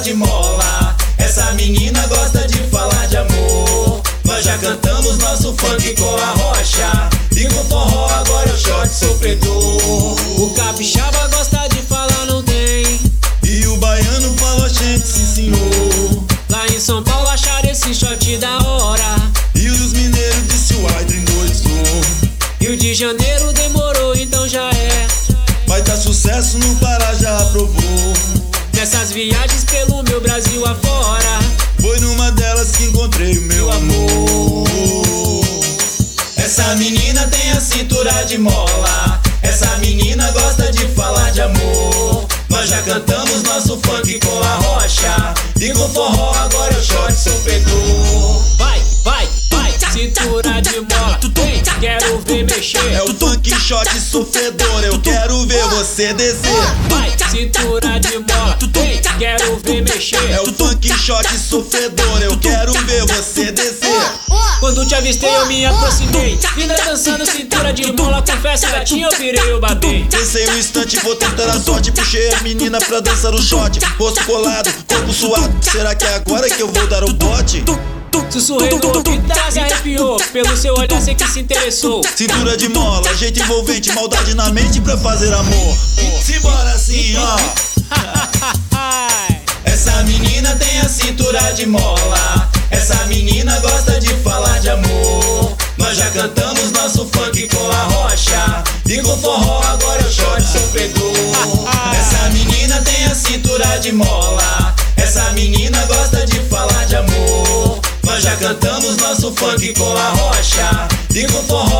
de mola. Essa menina gosta de falar de amor. Nós já cantamos nosso funk com a rocha. E com forró agora é o shot sofredor. O capixaba gosta de falar, não tem. E o baiano fala gente, sim senhor. Lá em São Paulo acharam esse shot da hora. E os mineiros disse o Aydrin doidou. Rio de Janeiro demorou, então já é. Vai tá sucesso no Pará, já aprovou. Nessas viagens pelo meu Brasil afora. Foi numa delas que encontrei o meu amor. Essa menina tem a cintura de mola. Essa menina gosta de falar de amor. Nós já cantamos nosso funk com a rocha. E com forró agora é o shot sofredor. Vai, vai, vai, cintura de mola. Vem, mexer. É o funk shot sofredor. Eu quero ver você descer. Vai, cintura de mola. Vem, quero ver mexer. É o funk shot sofredor. Eu quero ver você descer. Quando te avistei eu me aproximei Ainda dançando cintura de mola Confesso gatinho eu virei o babei Pensei um instante, vou tentar a sorte Puxei a menina pra dançar o shot Rosto colado, corpo suado Será que é agora que eu vou dar o bote? Sussurrei no ouvido, se Pelo seu olhar sei que se interessou Cintura de mola, jeito envolvente Maldade na mente pra fazer amor. Simbora assim, ó. Essa menina tem a cintura de mola. Essa menina gosta de falar de amor. Nós já cantamos nosso funk com a rocha. E com forró agora é o shot sofredor. Essa menina tem a cintura de mola funk com a rocha. E com forró